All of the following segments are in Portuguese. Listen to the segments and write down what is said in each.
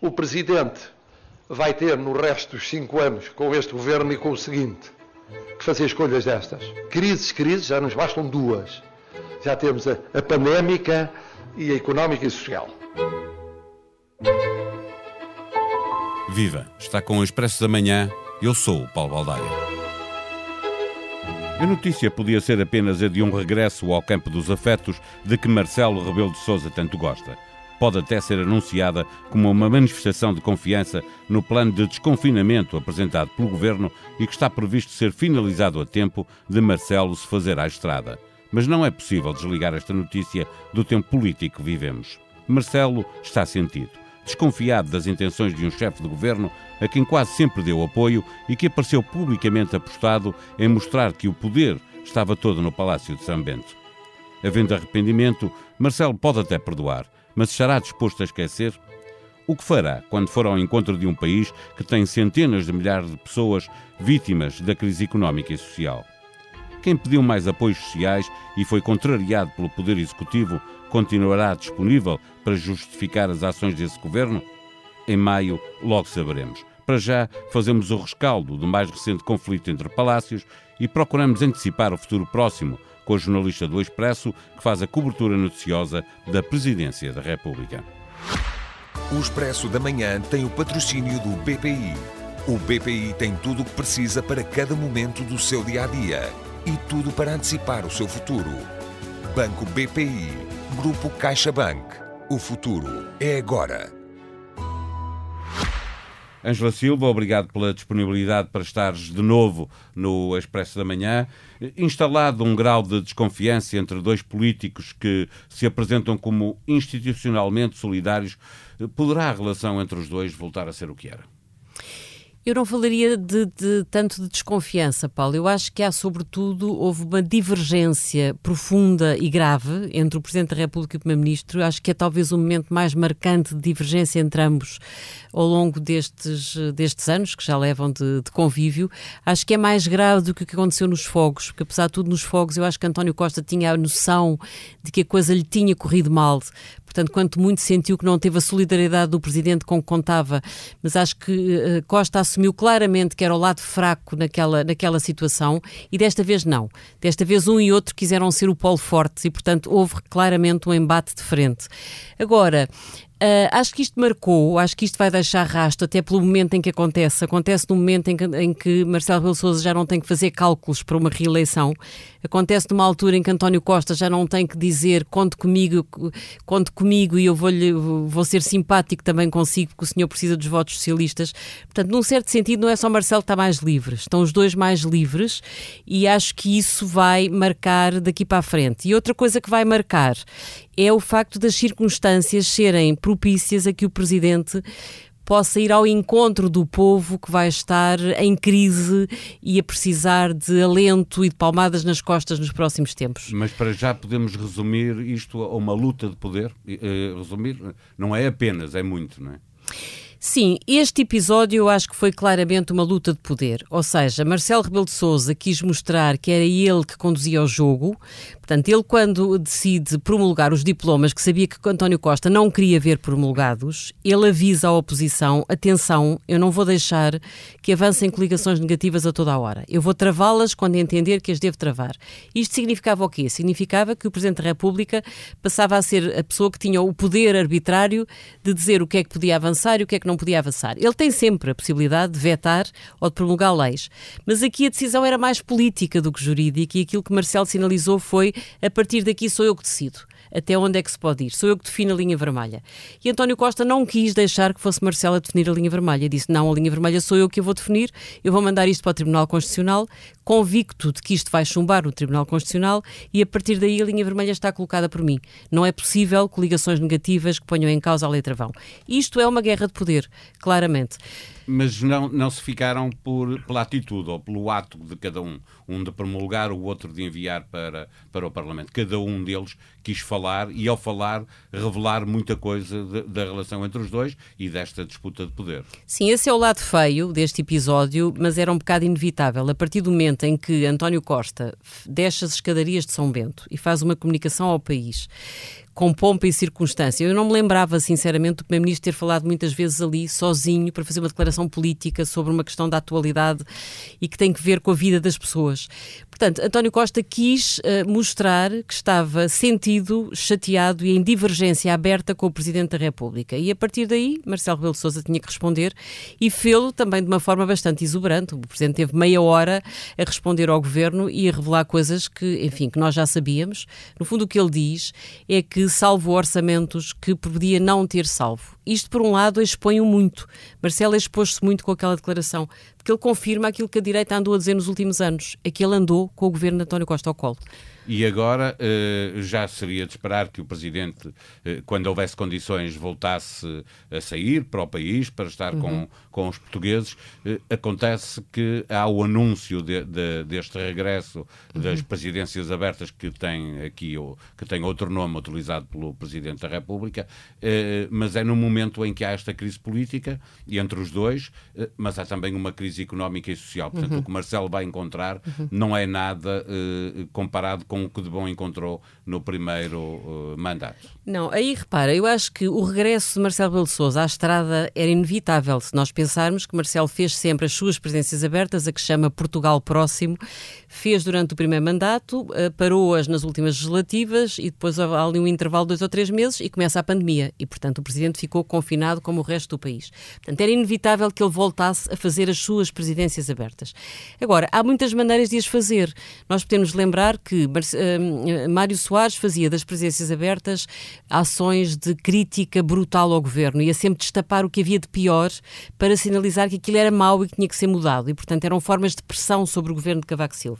o Presidente vai ter no resto dos cinco anos com este governo e com o seguinte que fazer escolhas destas. Crises, crises, já nos bastam duas. Já temos a, a pandémica e a económica e social. Viva! Está com o Expresso da Manhã. Eu sou o Paulo Baldaia. A notícia podia ser apenas a de um regresso ao campo dos afetos de que Marcelo Rebelo de Sousa tanto gosta. Pode até ser anunciada como uma manifestação de confiança no plano de desconfinamento apresentado pelo governo e que está previsto ser finalizado a tempo de Marcelo se fazer à estrada. Mas não é possível desligar esta notícia do tempo político que vivemos. Marcelo está sentido desconfiado das intenções de um chefe de governo a quem quase sempre deu apoio e que apareceu publicamente apostado em mostrar que o poder estava todo no Palácio de São Bento. Havendo arrependimento, Marcelo pode até perdoar, mas estará disposto a esquecer? O que fará quando for ao encontro de um país que tem centenas de milhares de pessoas vítimas da crise económica e social? Quem pediu mais apoios sociais e foi contrariado pelo Poder Executivo continuará disponível para justificar as ações desse governo? Em maio, logo saberemos. Para já, fazemos o rescaldo do mais recente conflito entre palácios e procuramos antecipar o futuro próximo com a jornalista do Expresso que faz a cobertura noticiosa da Presidência da República. O Expresso da Manhã tem o patrocínio do BPI. O BPI tem tudo o que precisa para cada momento do seu dia a dia e tudo para antecipar o seu futuro. Banco BPI Grupo CaixaBank. O futuro é agora. Ângela Silva, obrigado pela disponibilidade para estares de novo no Expresso da Manhã. Instalado um grau de desconfiança entre dois políticos que se apresentam como institucionalmente solidários, poderá a relação entre os dois voltar a ser o que era? Eu não falaria de, de, tanto de desconfiança, Paulo. Eu acho que há, sobretudo, houve uma divergência profunda e grave entre o Presidente da República e o Primeiro-Ministro. Acho que é talvez o momento mais marcante de divergência entre ambos ao longo destes, destes anos, que já levam de, de convívio. Acho que é mais grave do que o que aconteceu nos fogos, porque apesar de tudo, nos fogos, eu acho que António Costa tinha a noção de que a coisa lhe tinha corrido mal. Portanto, quanto muito sentiu que não teve a solidariedade do Presidente com que contava, mas acho que uh, Costa assumiu claramente que era o lado fraco naquela, naquela situação e desta vez não. Desta vez um e outro quiseram ser o polo forte e, portanto, houve claramente um embate de frente. Agora, Uh, acho que isto marcou, acho que isto vai deixar rastro até pelo momento em que acontece. Acontece no momento em que, em que Marcelo Rebelo Sousa já não tem que fazer cálculos para uma reeleição. Acontece numa altura em que António Costa já não tem que dizer conte comigo, conte comigo e eu vou, vou ser simpático também consigo porque o senhor precisa dos votos socialistas. Portanto, num certo sentido, não é só Marcelo que está mais livre, estão os dois mais livres e acho que isso vai marcar daqui para a frente. E outra coisa que vai marcar é o facto das circunstâncias serem propícias a que o Presidente possa ir ao encontro do povo que vai estar em crise e a precisar de alento e de palmadas nas costas nos próximos tempos. Mas para já podemos resumir isto a uma luta de poder? Eh, resumir não é apenas, é muito, não é? Sim, este episódio eu acho que foi claramente uma luta de poder. Ou seja, Marcelo Rebelo de Sousa quis mostrar que era ele que conduzia o jogo. Portanto, ele quando decide promulgar os diplomas que sabia que António Costa não queria ver promulgados, ele avisa à oposição, atenção, eu não vou deixar que avancem coligações negativas a toda a hora. Eu vou travá-las quando entender que as devo travar. Isto significava o quê? Significava que o Presidente da República passava a ser a pessoa que tinha o poder arbitrário de dizer o que é que podia avançar e o que é que não podia avançar. Ele tem sempre a possibilidade de vetar ou de promulgar leis, mas aqui a decisão era mais política do que jurídica e aquilo que Marcelo sinalizou foi a partir daqui sou eu que decido até onde é que se pode ir. Sou eu que defino a linha vermelha. E António Costa não quis deixar que fosse Marcelo a definir a linha vermelha. Disse: não, a linha vermelha sou eu que a vou definir, eu vou mandar isto para o Tribunal Constitucional, convicto de que isto vai chumbar o Tribunal Constitucional e a partir daí a linha vermelha está colocada por mim. Não é possível coligações negativas que ponham em causa a letra vão. Isto é uma guerra de poder, claramente mas não, não se ficaram por, pela atitude ou pelo ato de cada um. Um de promulgar, o outro de enviar para, para o Parlamento. Cada um deles quis falar e, ao falar, revelar muita coisa de, da relação entre os dois e desta disputa de poder. Sim, esse é o lado feio deste episódio, mas era um bocado inevitável. A partir do momento em que António Costa desce as escadarias de São Bento e faz uma comunicação ao país com pompa e circunstância. Eu não me lembrava, sinceramente, do Primeiro-Ministro ter falado muitas vezes ali, sozinho, para fazer uma declaração política sobre uma questão da atualidade e que tem que ver com a vida das pessoas. Portanto, António Costa quis uh, mostrar que estava sentido, chateado e em divergência aberta com o Presidente da República. E a partir daí, Marcelo Rebelo de Sousa tinha que responder e fê-lo também de uma forma bastante exuberante. O Presidente teve meia hora a responder ao Governo e a revelar coisas que, enfim, que nós já sabíamos. No fundo, o que ele diz é que salvo orçamentos que podia não ter salvo. Isto, por um lado, expõe-o muito. Marcelo expôs-se muito com aquela declaração, porque ele confirma aquilo que a direita andou a dizer nos últimos anos, é que ele andou com o governo de António Costa ao colo. E agora eh, já seria de esperar que o Presidente, eh, quando houvesse condições, voltasse a sair para o país para estar uhum. com, com os portugueses. Eh, acontece que há o anúncio de, de, deste regresso uhum. das presidências abertas que tem aqui, que tem outro nome utilizado pelo Presidente da República, mas é no momento em que há esta crise política e entre os dois, mas há também uma crise económica e social. Portanto, uhum. o que Marcelo vai encontrar uhum. não é nada comparado com com o que de bom encontrou no primeiro uh, mandato. Não, aí repara, eu acho que o regresso de Marcelo Belo de Sousa à estrada era inevitável, se nós pensarmos que Marcelo fez sempre as suas presenças abertas, a que chama Portugal Próximo, fez durante o primeiro mandato, uh, parou-as nas últimas legislativas e depois há ali um intervalo de dois ou três meses e começa a pandemia e, portanto, o Presidente ficou confinado como o resto do país. Portanto, era inevitável que ele voltasse a fazer as suas presidências abertas. Agora, há muitas maneiras de as fazer. Nós podemos lembrar que uh, Mário Soares fazia das presenças abertas ações de crítica brutal ao governo, ia sempre destapar o que havia de pior para sinalizar que aquilo era mau e que tinha que ser mudado, e portanto eram formas de pressão sobre o governo de Cavaco Silva.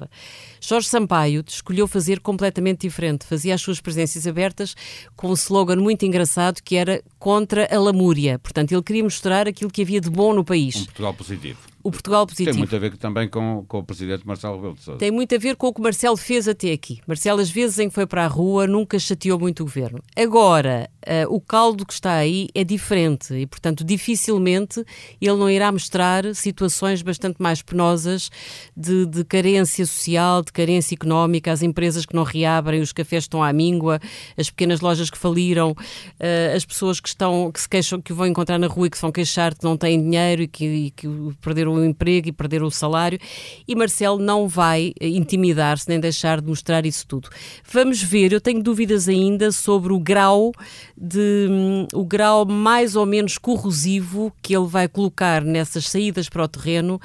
Jorge Sampaio escolheu fazer completamente diferente, fazia as suas presenças abertas com um slogan muito engraçado que era contra a lamúria, portanto ele queria mostrar aquilo que havia de bom no país. Um Portugal positivo o Portugal positivo. Tem muito a ver também com, com o presidente Marcelo Rebelo de Sousa. Tem muito a ver com o que Marcelo fez até aqui. Marcelo, às vezes em que foi para a rua, nunca chateou muito o governo. Agora, uh, o caldo que está aí é diferente e, portanto, dificilmente ele não irá mostrar situações bastante mais penosas de, de carência social, de carência económica, as empresas que não reabrem, os cafés estão à míngua, as pequenas lojas que faliram, uh, as pessoas que estão que se queixam que vão encontrar na rua e que vão queixar que não têm dinheiro e que, e que perderam perderam o emprego e perderam o salário, e Marcelo não vai eh, intimidar-se nem deixar de mostrar isso tudo. Vamos ver, eu tenho dúvidas ainda sobre o grau de hum, o grau mais ou menos corrosivo que ele vai colocar nessas saídas para o terreno,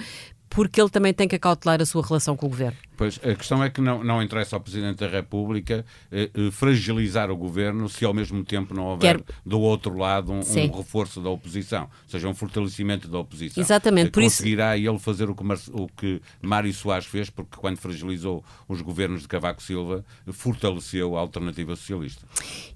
porque ele também tem que acautelar a sua relação com o governo. Pois, a questão é que não, não interessa ao Presidente da República eh, eh, fragilizar o governo se ao mesmo tempo não houver Quero... do outro lado um, um, reforço da oposição, ou seja, um fortalecimento da oposição. Exatamente, eh, por Conseguirá isso... ele fazer o que, Mar... o que Mário Soares fez, porque quando fragilizou os governos de Cavaco Silva, fortaleceu a alternativa socialista.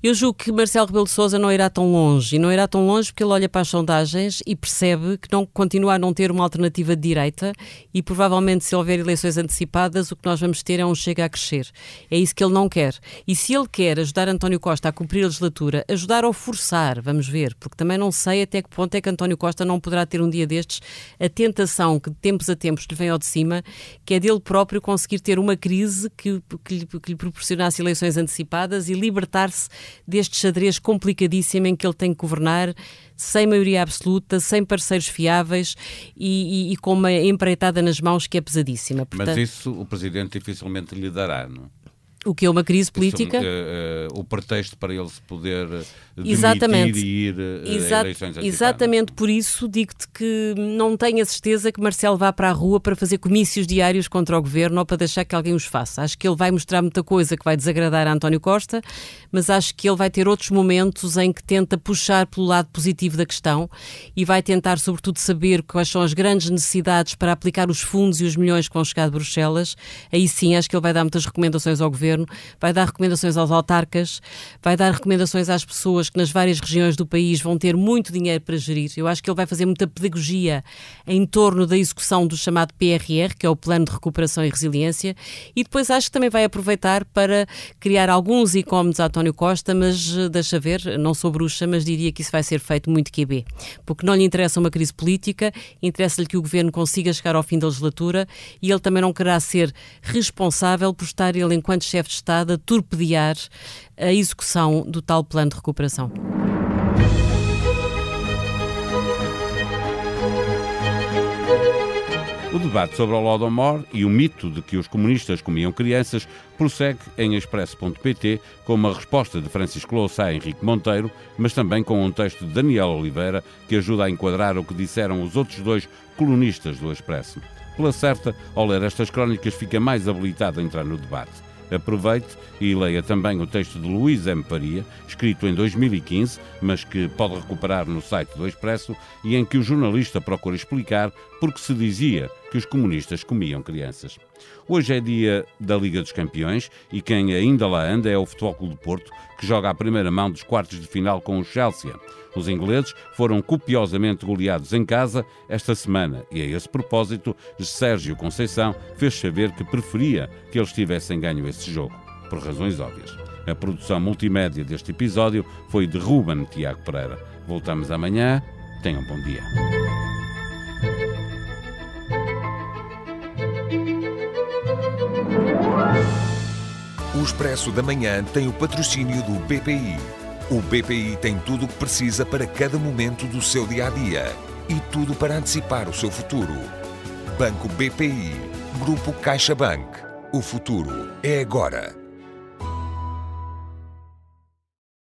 Eu julgo que Marcelo Rebelo de Sousa não irá tão longe, e não irá tão longe porque ele olha para as sondagens e percebe que não continua a não ter uma alternativa de direita e provavelmente se houver eleições antecipadas o que nós vamos ter é um chega a crescer. É isso que ele não quer. E se ele quer ajudar António Costa a cumprir a legislatura, ajudar ou forçar, vamos ver, porque também não sei até que ponto é que António Costa não poderá ter um dia destes a tentação que de tempos a tempos lhe vem ao de cima, que é dele próprio conseguir ter uma crise que, que, lhe, que lhe proporcionasse eleições antecipadas e libertar-se deste xadrez complicadíssimo em que ele tem que governar sem maioria absoluta, sem parceiros fiáveis e, e, e com uma empreitada nas mãos que é pesadíssima. Portanto, Mas isso o Presidente dificilmente lhe dará, não? O que é uma crise política? Isso, uh, uh, o pretexto para ele se poder exatamente. e ir uh, Exa eleições Exatamente por isso digo-te que não tenho a certeza que Marcelo vá para a rua para fazer comícios diários contra o governo ou para deixar que alguém os faça. Acho que ele vai mostrar muita coisa que vai desagradar a António Costa, mas acho que ele vai ter outros momentos em que tenta puxar pelo lado positivo da questão e vai tentar, sobretudo, saber quais são as grandes necessidades para aplicar os fundos e os milhões que vão chegar de Bruxelas. Aí sim, acho que ele vai dar muitas recomendações ao governo, vai dar recomendações aos autarcas, vai dar recomendações às pessoas pessoas que nas várias regiões do país vão ter muito dinheiro para gerir. Eu acho que ele vai fazer muita pedagogia em torno da execução do chamado PRR, que é o Plano de Recuperação e Resiliência, e depois acho que também vai aproveitar para criar alguns incómodos a António Costa, mas eh, deixa ver, não sou bruxa, mas diria que isso vai ser feito muito QB, porque não lhe interessa uma crise política, interessa-lhe que o governo consiga chegar ao fim da legislatura e ele também não querá ser responsável por estar ele, enquanto chefe chefe de Estado a torpedear a execução do tal plano de recuperação? O debate sobre o Lodomor e o mito de que os comunistas comiam crianças prossegue em expresso.pt com uma resposta de Francisco Louçã a Henrique Monteiro, mas também com um texto de Daniel Oliveira que ajuda a enquadrar o que disseram os outros dois colunistas do Expresso. Pela certa, ao ler estas crónicas, fica mais habilitado a entrar no debate. Aproveite e leia também o texto de Luís M. Paria, escrito em 2015, mas que pode recuperar no site do Expresso, e em que o jornalista procura explicar por que se dizia que os comunistas comiam crianças. Hoje é dia da Liga dos Campeões e quem ainda lá anda é o Futebol Clube do Porto, que joga a primeira mão dos quartos de final com o Chelsea. Os ingleses foram copiosamente goleados em casa esta semana e, a esse propósito, Sérgio Conceição fez saber que preferia que eles tivessem ganho esse jogo, por razões óbvias. A produção multimédia deste episódio foi de Ruben Tiago Pereira. Voltamos amanhã. Tenham um bom dia. O Expresso da Manhã tem o patrocínio do BPI. O BPI tem tudo o que precisa para cada momento do seu dia a dia e tudo para antecipar o seu futuro. Banco BPI. Grupo CaixaBank. O futuro é agora.